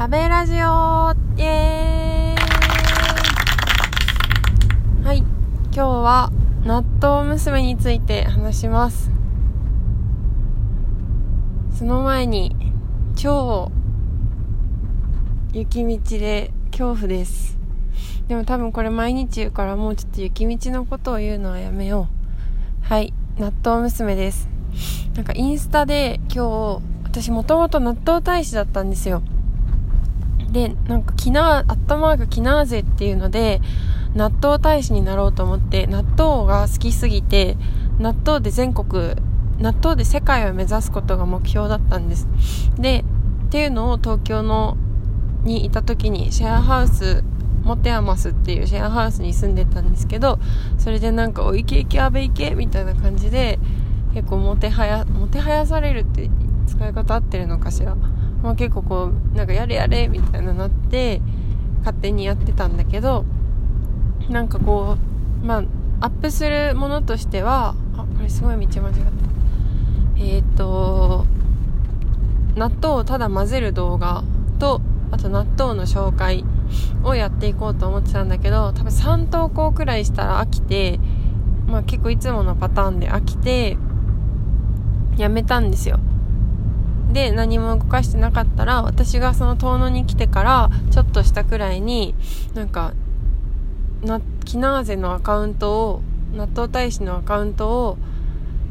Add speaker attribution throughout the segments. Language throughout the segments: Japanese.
Speaker 1: アベラジオイエーイはい、今日は納豆娘について話します。その前に、超雪道で恐怖です。でも多分これ毎日言うからもうちょっと雪道のことを言うのはやめよう。はい、納豆娘です。なんかインスタで今日、私もともと納豆大使だったんですよ。で、なんか、キナー、アットマークキナーゼっていうので、納豆大使になろうと思って、納豆が好きすぎて、納豆で全国、納豆で世界を目指すことが目標だったんです。で、っていうのを東京の、にいた時に、シェアハウス、モテアマスっていうシェアハウスに住んでたんですけど、それでなんか、おいけいけ、あべいけ、みたいな感じで、結構もてはや、もてはやされるって使い方合ってるのかしら。まあ、結構こうなんかやれやれみたいななって勝手にやってたんだけどなんかこうまあアップするものとしてはあこれすごい道間違った。えっ、ー、と納豆をただ混ぜる動画とあと納豆の紹介をやっていこうと思ってたんだけど多分3投稿くらいしたら飽きてまあ結構いつものパターンで飽きてやめたんですよ。で何も動かしてなかったら私がその遠野に来てからちょっとしたくらいになんかなキナーゼのアカウントを納豆大使のアカウントを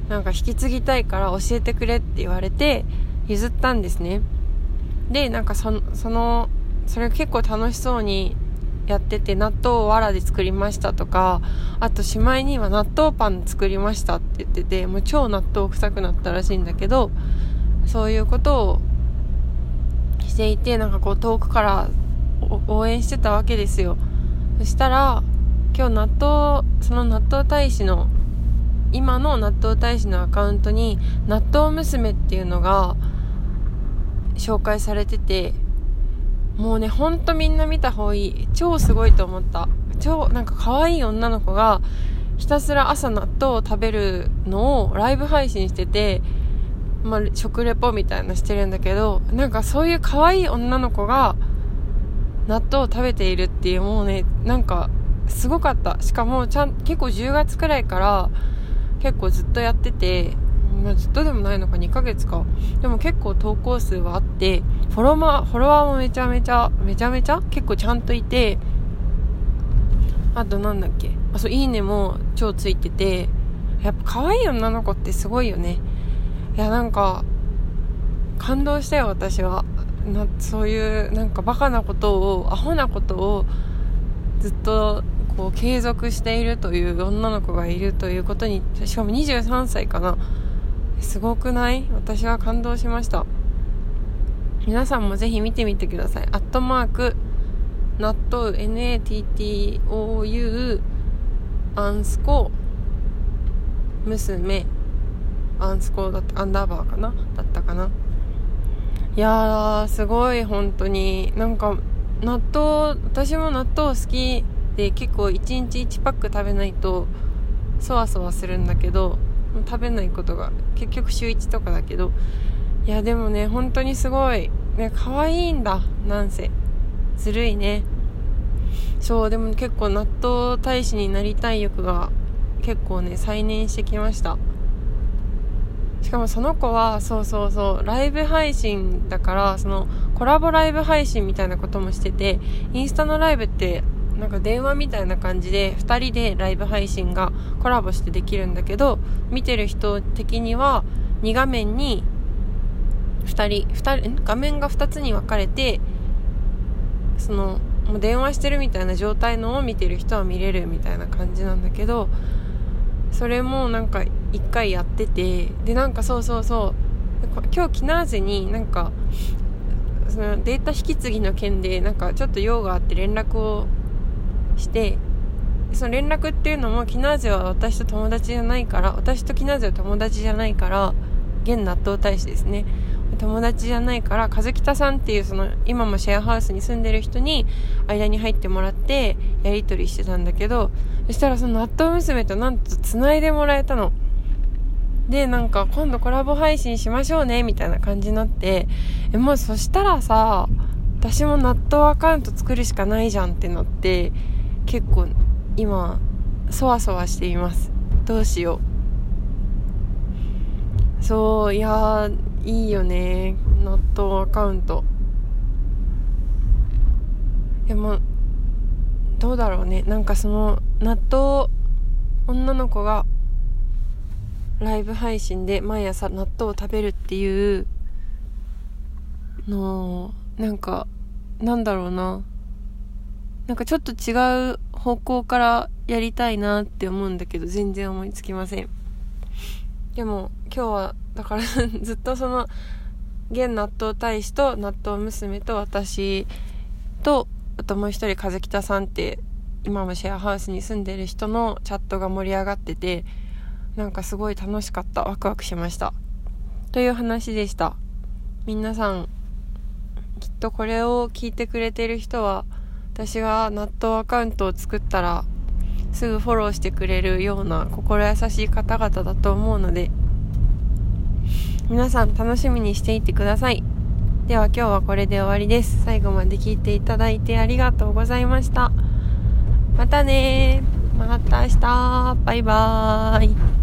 Speaker 1: なんか引き継ぎたいから教えてくれって言われて譲ったんですね。でなんかそそのそれ結構楽しそうにやってて納豆を藁で作りましたとかあとしまいには納豆パン作りましたって言っててもう超納豆臭くなったらしいんだけどそういうことをしていてなんかこう遠くから応援してたわけですよ。そしたら今日納豆その納豆大使の今の納豆大使のアカウントに納豆娘っていうのが紹介されててもうねほんとみんな見た方がいい。超すごいと思った。超なんか可愛い女の子がひたすら朝納豆を食べるのをライブ配信しててまあ、食レポみたいなしてるんだけど、なんかそういう可愛い女の子が納豆を食べているっていうもうね、なんかすごかった。しかもちゃん、結構10月くらいから結構ずっとやってて、まあ、ずっとでもないのか2ヶ月か。でも結構投稿数はあって、フォロワー、フォロワーもめちゃめちゃ、めちゃめちゃ結構ちゃんといて、あとなんだっけあ、そう、いいねも超ついてて、やっぱ可愛い女の子ってすごいよね。いやなんか感動したよ私は。なそういうなんかバカなことをアホなことをずっとこう継続しているという女の子がいるということにしかも23歳かな。すごくない？私は感動しました。皆さんもぜひ見てみてください。アットマーク納豆 NATTOU アンスコ娘。アンスコだったアンダーバーかな？だったかな？いやーすごい本当に。なんか納豆私も納豆好きで結構1日1パック食べないとそわそわするんだけど食べないことが結局週1とかだけど。いやでもね本当にすごい。ね可愛いんだなんせ。ずるいね。そうでも結構納豆大使になりたい欲が結構ね再燃してきました。しかもその子はそうそうそうライブ配信だからそのコラボライブ配信みたいなこともしててインスタのライブってなんか電話みたいな感じで2人でライブ配信がコラボしてできるんだけど見てる人的には2画面に2人2人画面が2つに分かれてそのもう電話してるみたいな状態のを見てる人は見れるみたいな感じなんだけどそれもなんか一回やっててでなんかそうそうそう今日キナーゼになんかそのデータ引き継ぎの件でなんかちょっと用があって連絡をしてその連絡っていうのもキナーゼは私と友達じゃないから私とキナーゼは友達じゃないから現納豆大使ですね。友達じゃないから和北さんっていうその今もシェアハウスに住んでる人に間に入ってもらってやり取りしてたんだけどそしたらその納豆娘となんと繋いでもらえたの。でなんか今度コラボ配信しましょうねみたいな感じになってえもうそしたらさ私も納豆アカウント作るしかないじゃんってなって結構今そわそわしています。どうしよう。そういやいいよね納豆アカウント。でもどうだろうね。なんかその納豆女の子がライブ配信で毎朝納豆を食べるっていうのなんかなんだろうな。なんかちょっと違う方向からやりたいなって思うんだけど全然思いつきません。でも今日はだから ずっとその現納豆大使と納豆娘と私とあともう一人風北さんって今もシェアハウスに住んでる人のチャットが盛り上がっててなんかすごい楽しかった。ワクワクしました。という話でした。皆さんきっとこれを聞いてくれてる人は私が納豆アカウントを作ったらすぐフォローしてくれるような心優しい方々だと思うので皆さん楽しみにしていてください。では今日はこれで終わりです。最後まで聞いていただいてありがとうございました。またねまた明日。バイバーイ。